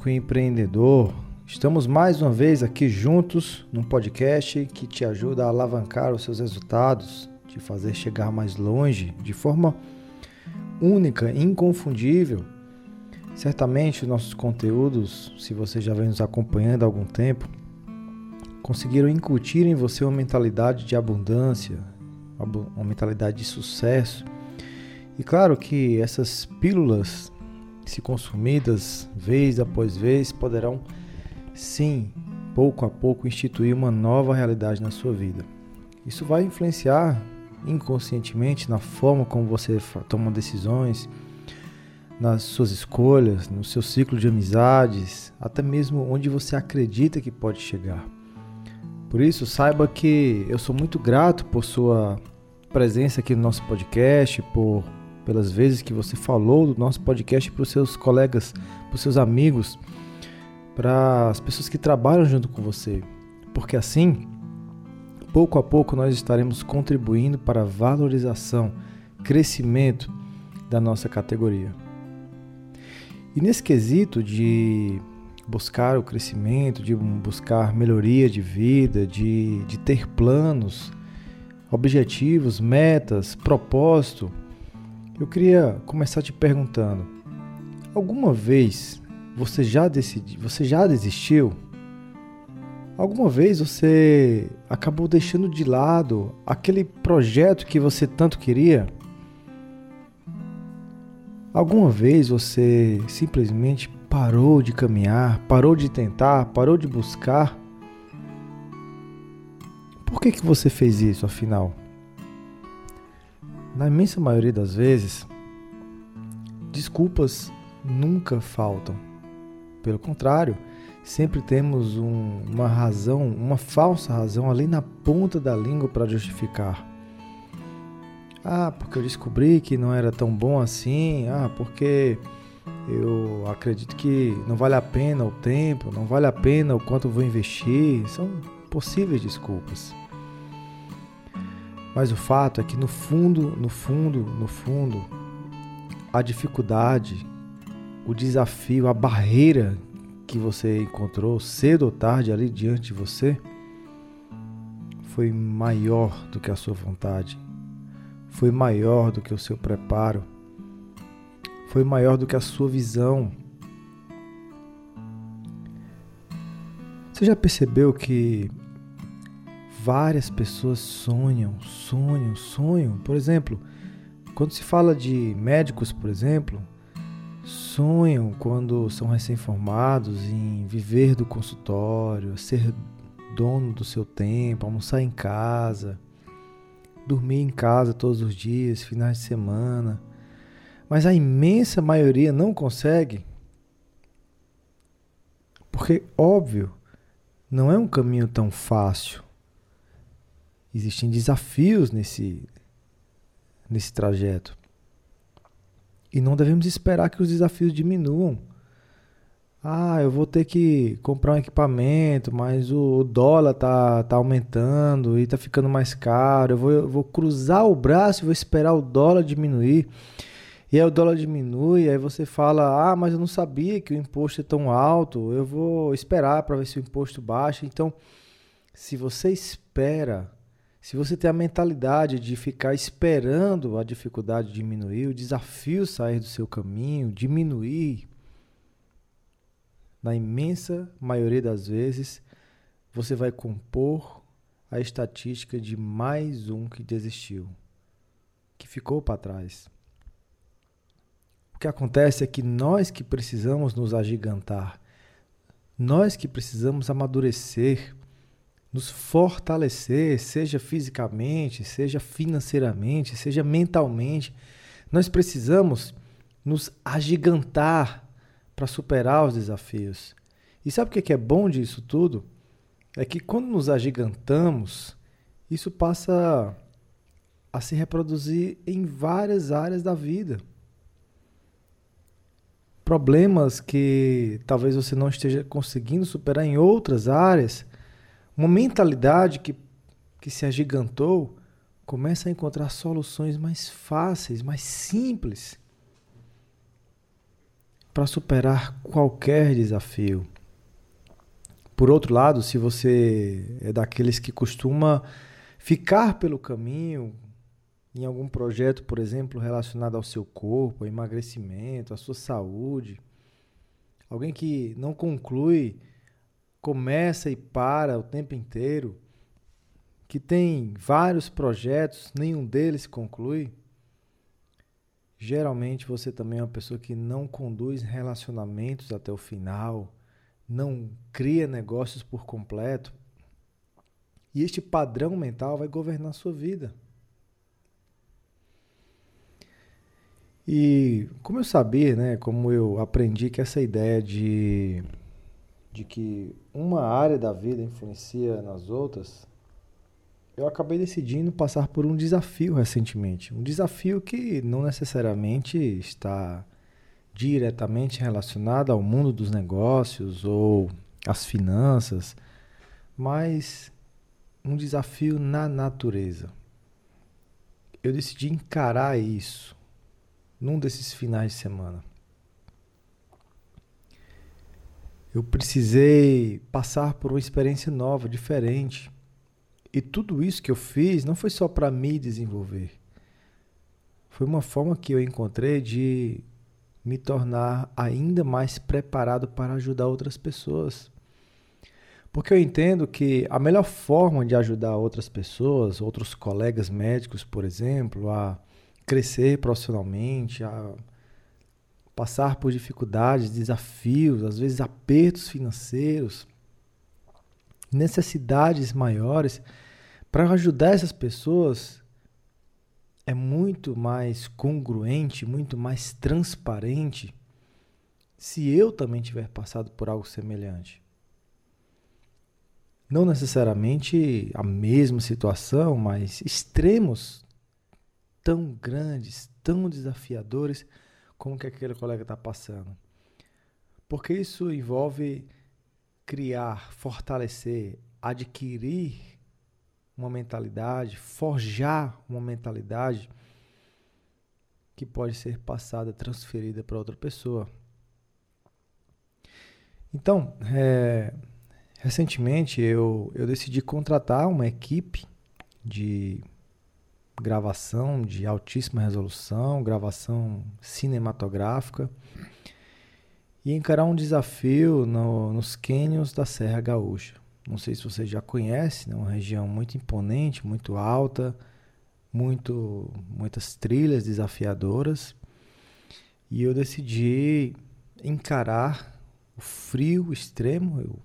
Médico e empreendedor. Estamos mais uma vez aqui juntos num podcast que te ajuda a alavancar os seus resultados, te fazer chegar mais longe de forma única, inconfundível. Certamente os nossos conteúdos, se você já vem nos acompanhando há algum tempo, conseguiram incutir em você uma mentalidade de abundância, uma mentalidade de sucesso. E claro que essas pílulas, se consumidas vez após vez, poderão sim, pouco a pouco, instituir uma nova realidade na sua vida. Isso vai influenciar inconscientemente na forma como você toma decisões, nas suas escolhas, no seu ciclo de amizades, até mesmo onde você acredita que pode chegar. Por isso, saiba que eu sou muito grato por sua presença aqui no nosso podcast, por pelas vezes que você falou do nosso podcast para os seus colegas, para os seus amigos, para as pessoas que trabalham junto com você, porque assim, pouco a pouco nós estaremos contribuindo para a valorização, crescimento da nossa categoria. E nesse quesito de buscar o crescimento, de buscar melhoria de vida, de, de ter planos, objetivos, metas, propósito, eu queria começar te perguntando: alguma vez você já decidiu, você já desistiu? Alguma vez você acabou deixando de lado aquele projeto que você tanto queria? Alguma vez você simplesmente parou de caminhar, parou de tentar, parou de buscar? Por que, que você fez isso afinal? Na imensa maioria das vezes, desculpas nunca faltam. Pelo contrário, sempre temos um, uma razão, uma falsa razão ali na ponta da língua para justificar. Ah, porque eu descobri que não era tão bom assim. Ah, porque eu acredito que não vale a pena o tempo, não vale a pena o quanto vou investir. São possíveis desculpas. Mas o fato é que no fundo, no fundo, no fundo, a dificuldade, o desafio, a barreira que você encontrou cedo ou tarde ali diante de você foi maior do que a sua vontade, foi maior do que o seu preparo, foi maior do que a sua visão. Você já percebeu que várias pessoas sonham, sonham, sonham? Por exemplo, quando se fala de médicos, por exemplo, sonham quando são recém-formados em viver do consultório, ser dono do seu tempo, almoçar em casa, dormir em casa todos os dias, finais de semana mas a imensa maioria não consegue. Porque, óbvio, não é um caminho tão fácil. Existem desafios nesse, nesse trajeto. E não devemos esperar que os desafios diminuam. Ah, eu vou ter que comprar um equipamento, mas o dólar tá, tá aumentando e tá ficando mais caro. Eu vou, eu vou cruzar o braço e vou esperar o dólar diminuir. E aí o dólar diminui, aí você fala: "Ah, mas eu não sabia que o imposto é tão alto. Eu vou esperar para ver se o imposto baixa". Então, se você espera, se você tem a mentalidade de ficar esperando a dificuldade diminuir, o desafio sair do seu caminho, diminuir, na imensa maioria das vezes, você vai compor a estatística de mais um que desistiu, que ficou para trás. O que acontece é que nós que precisamos nos agigantar, nós que precisamos amadurecer, nos fortalecer, seja fisicamente, seja financeiramente, seja mentalmente, nós precisamos nos agigantar para superar os desafios. E sabe o que é bom disso tudo? É que quando nos agigantamos, isso passa a se reproduzir em várias áreas da vida problemas que talvez você não esteja conseguindo superar em outras áreas, uma mentalidade que, que se agigantou, começa a encontrar soluções mais fáceis, mais simples. para superar qualquer desafio. Por outro lado, se você é daqueles que costuma ficar pelo caminho em algum projeto, por exemplo, relacionado ao seu corpo, ao emagrecimento, à sua saúde, alguém que não conclui, começa e para o tempo inteiro, que tem vários projetos, nenhum deles conclui, geralmente você também é uma pessoa que não conduz relacionamentos até o final não cria negócios por completo. E este padrão mental vai governar a sua vida. E como eu sabia, né, como eu aprendi que essa ideia de, de que uma área da vida influencia nas outras, eu acabei decidindo passar por um desafio recentemente. Um desafio que não necessariamente está diretamente relacionada ao mundo dos negócios ou às finanças, mas um desafio na natureza. Eu decidi encarar isso num desses finais de semana. Eu precisei passar por uma experiência nova, diferente. E tudo isso que eu fiz não foi só para me desenvolver. Foi uma forma que eu encontrei de me tornar ainda mais preparado para ajudar outras pessoas. Porque eu entendo que a melhor forma de ajudar outras pessoas, outros colegas médicos, por exemplo, a crescer profissionalmente, a passar por dificuldades, desafios, às vezes apertos financeiros, necessidades maiores, para ajudar essas pessoas é muito mais congruente, muito mais transparente se eu também tiver passado por algo semelhante. Não necessariamente a mesma situação, mas extremos tão grandes, tão desafiadores como que aquele colega está passando. Porque isso envolve criar, fortalecer, adquirir uma mentalidade, forjar uma mentalidade que pode ser passada, transferida para outra pessoa. Então, é, recentemente eu, eu decidi contratar uma equipe de gravação de altíssima resolução, gravação cinematográfica e encarar um desafio no, nos cânions da Serra Gaúcha. Não sei se você já conhece, é né? uma região muito imponente, muito alta, muito, muitas trilhas desafiadoras. E eu decidi encarar o frio extremo. Eu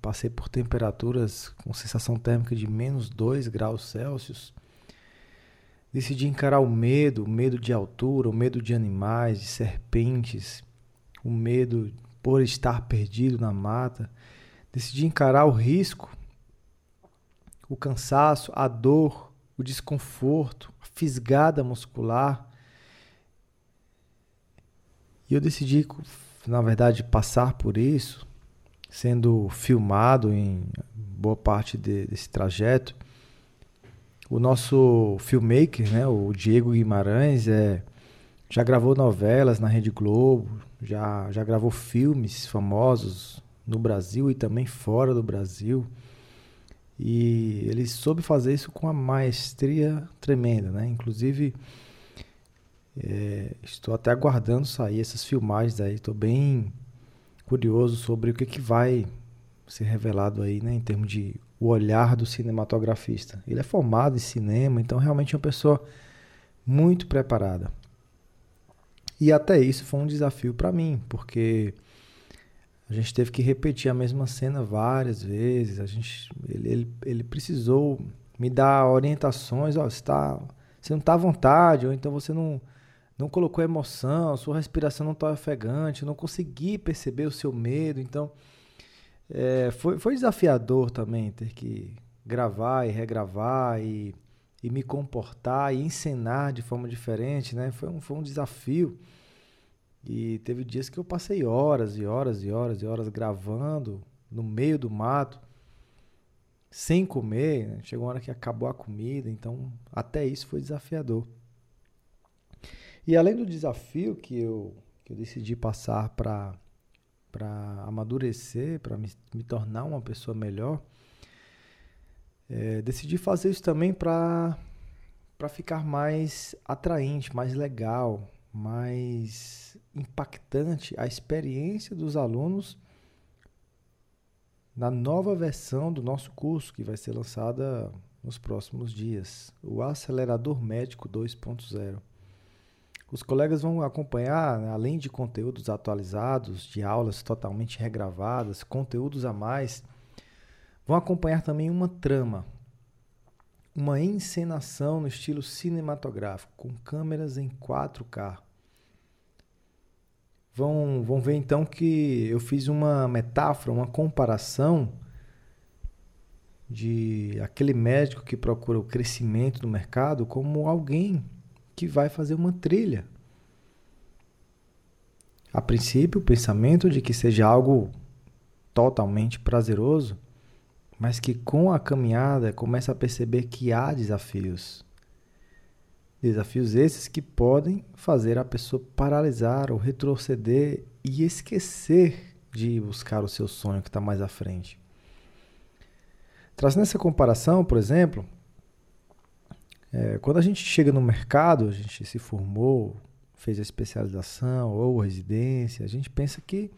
passei por temperaturas com sensação térmica de menos 2 graus Celsius. Decidi encarar o medo, o medo de altura, o medo de animais, de serpentes, o medo por estar perdido na mata Decidi encarar o risco, o cansaço, a dor, o desconforto, a fisgada muscular. E eu decidi, na verdade, passar por isso, sendo filmado em boa parte de, desse trajeto. O nosso filmmaker, né, o Diego Guimarães, é, já gravou novelas na Rede Globo, já, já gravou filmes famosos no Brasil e também fora do Brasil. E ele soube fazer isso com uma maestria tremenda, né? Inclusive, é, estou até aguardando sair essas filmagens aí. Estou bem curioso sobre o que, que vai ser revelado aí, né? Em termos de o olhar do cinematografista. Ele é formado em cinema, então realmente é uma pessoa muito preparada. E até isso foi um desafio para mim, porque a gente teve que repetir a mesma cena várias vezes. A gente, ele, ele, ele precisou me dar orientações. Ó, você, tá, você não está à vontade, ou então você não, não colocou emoção, sua respiração não está ofegante, eu não consegui perceber o seu medo. Então, é, foi, foi desafiador também ter que gravar e regravar e, e me comportar e encenar de forma diferente, né? Foi um, foi um desafio. E teve dias que eu passei horas e horas e horas e horas gravando no meio do mato, sem comer. Né? Chegou uma hora que acabou a comida, então até isso foi desafiador. E além do desafio que eu, que eu decidi passar para para amadurecer, para me, me, tornar uma pessoa melhor, é, decidi fazer isso também para para ficar mais atraente, mais legal, mais impactante a experiência dos alunos na nova versão do nosso curso que vai ser lançada nos próximos dias, o Acelerador Médico 2.0. Os colegas vão acompanhar, além de conteúdos atualizados, de aulas totalmente regravadas, conteúdos a mais, vão acompanhar também uma trama, uma encenação no estilo cinematográfico, com câmeras em 4K. Vão, vão ver então que eu fiz uma metáfora, uma comparação de aquele médico que procura o crescimento do mercado como alguém que vai fazer uma trilha. A princípio, o pensamento de que seja algo totalmente prazeroso, mas que com a caminhada começa a perceber que há desafios. Desafios esses que podem fazer a pessoa paralisar ou retroceder e esquecer de buscar o seu sonho que está mais à frente. Trazendo essa comparação, por exemplo, é, quando a gente chega no mercado, a gente se formou, fez a especialização ou residência, a gente pensa que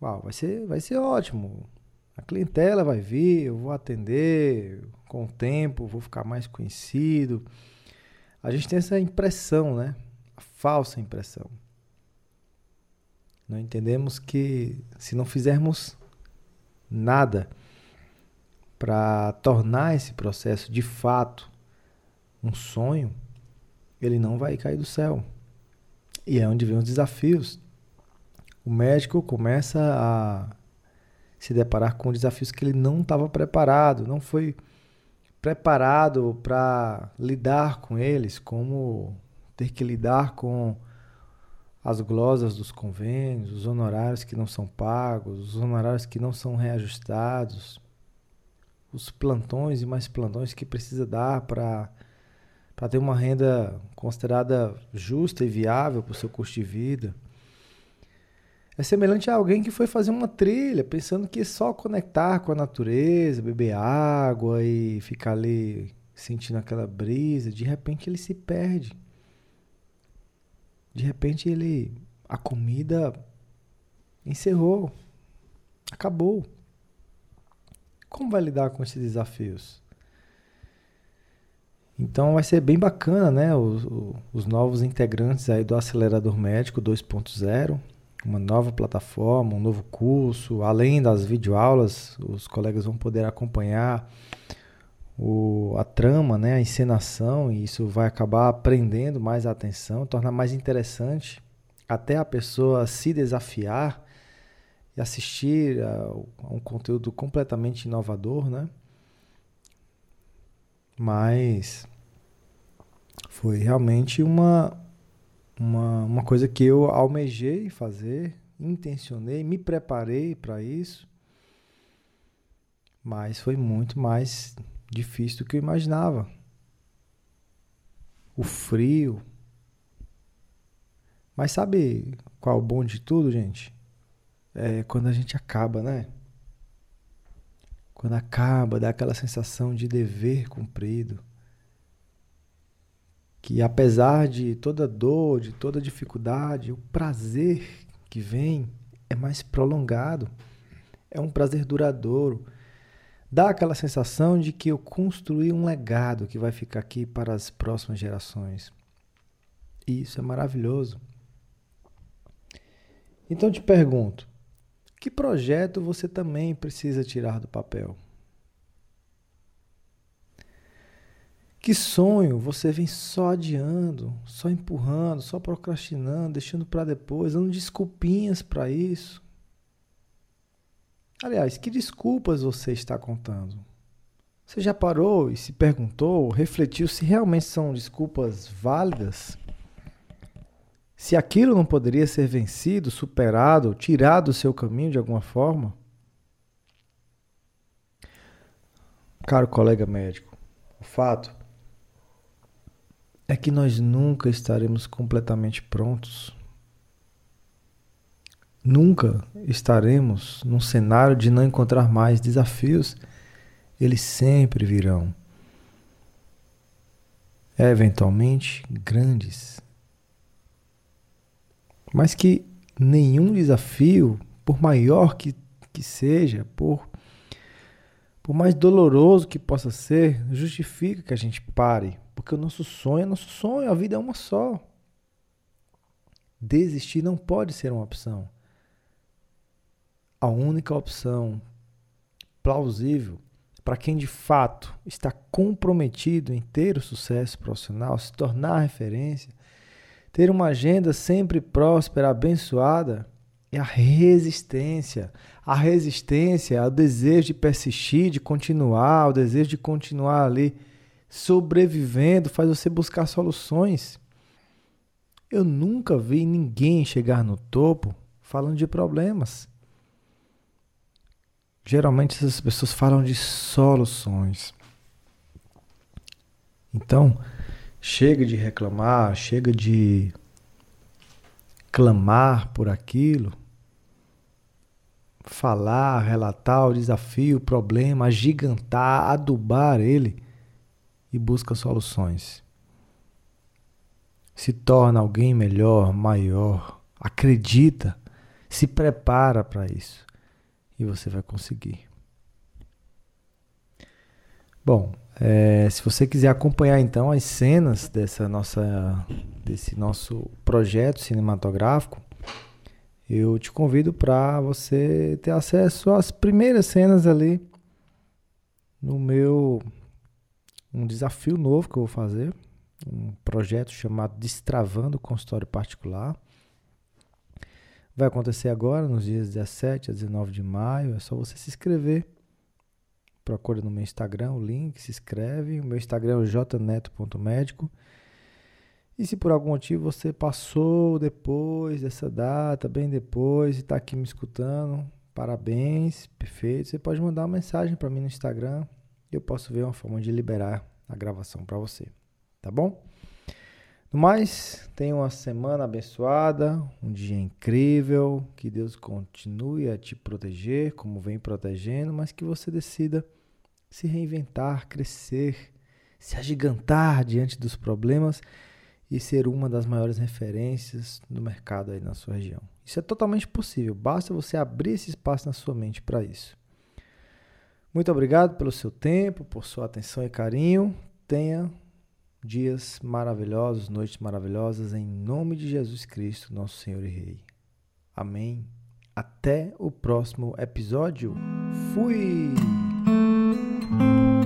uau, vai, ser, vai ser ótimo. A clientela vai vir, eu vou atender com o tempo, vou ficar mais conhecido. A gente tem essa impressão, né? A falsa impressão. Não entendemos que se não fizermos nada para tornar esse processo de fato um sonho, ele não vai cair do céu. E é onde vem os desafios. O médico começa a se deparar com desafios que ele não estava preparado, não foi preparado para lidar com eles, como ter que lidar com as glosas dos convênios, os honorários que não são pagos, os honorários que não são reajustados, os plantões e mais plantões que precisa dar para para ter uma renda considerada justa e viável para o seu custo de vida. É semelhante a alguém que foi fazer uma trilha pensando que só conectar com a natureza, beber água e ficar ali sentindo aquela brisa, de repente ele se perde. De repente ele a comida encerrou. Acabou. Como vai lidar com esses desafios? Então vai ser bem bacana, né? Os, os novos integrantes aí do Acelerador Médico 2.0, uma nova plataforma, um novo curso, além das videoaulas, os colegas vão poder acompanhar o, a trama, né? A encenação, e isso vai acabar prendendo mais a atenção, tornar mais interessante até a pessoa se desafiar e assistir a, a um conteúdo completamente inovador, né? Mas foi realmente uma, uma, uma coisa que eu almejei fazer, intencionei, me preparei para isso. Mas foi muito mais difícil do que eu imaginava. O frio. Mas sabe qual é o bom de tudo, gente? É quando a gente acaba, né? Quando acaba, dá aquela sensação de dever cumprido. Que apesar de toda dor, de toda dificuldade, o prazer que vem é mais prolongado. É um prazer duradouro. Dá aquela sensação de que eu construí um legado que vai ficar aqui para as próximas gerações. E isso é maravilhoso. Então te pergunto: que projeto você também precisa tirar do papel? Que sonho você vem só adiando, só empurrando, só procrastinando, deixando para depois, dando desculpinhas para isso? Aliás, que desculpas você está contando? Você já parou e se perguntou, refletiu se realmente são desculpas válidas? Se aquilo não poderia ser vencido, superado, tirado do seu caminho de alguma forma? Caro colega médico, o fato é que nós nunca estaremos completamente prontos nunca estaremos num cenário de não encontrar mais desafios. Eles sempre virão. Eventualmente grandes. Mas que nenhum desafio, por maior que, que seja, por, por mais doloroso que possa ser, justifica que a gente pare. Porque o nosso sonho é nosso sonho, a vida é uma só. Desistir não pode ser uma opção. A única opção plausível para quem de fato está comprometido em ter o sucesso profissional, se tornar referência, ter uma agenda sempre próspera, abençoada, é a resistência. A resistência é o desejo de persistir, de continuar, o desejo de continuar ali sobrevivendo, faz você buscar soluções. Eu nunca vi ninguém chegar no topo falando de problemas. Geralmente essas pessoas falam de soluções. Então, chega de reclamar, chega de clamar por aquilo, falar, relatar o desafio, o problema, agigantar, adubar ele e busca soluções. Se torna alguém melhor, maior, acredita, se prepara para isso e você vai conseguir. Bom, é, se você quiser acompanhar então as cenas dessa nossa, desse nosso projeto cinematográfico, eu te convido para você ter acesso às primeiras cenas ali no meu um desafio novo que eu vou fazer, um projeto chamado Destravando Consultório Particular. Vai acontecer agora, nos dias 17 a 19 de maio. É só você se inscrever. Procura no meu Instagram o link, se inscreve. O meu Instagram é jneto.médico. E se por algum motivo você passou depois dessa data, bem depois, e está aqui me escutando, parabéns, perfeito. Você pode mandar uma mensagem para mim no Instagram eu posso ver uma forma de liberar a gravação para você, tá bom? No mais, tenha uma semana abençoada, um dia incrível, que Deus continue a te proteger como vem protegendo, mas que você decida se reinventar, crescer, se agigantar diante dos problemas e ser uma das maiores referências no mercado aí na sua região. Isso é totalmente possível, basta você abrir esse espaço na sua mente para isso. Muito obrigado pelo seu tempo, por sua atenção e carinho. Tenha dias maravilhosos, noites maravilhosas, em nome de Jesus Cristo, nosso Senhor e Rei. Amém. Até o próximo episódio. Fui! Thank you.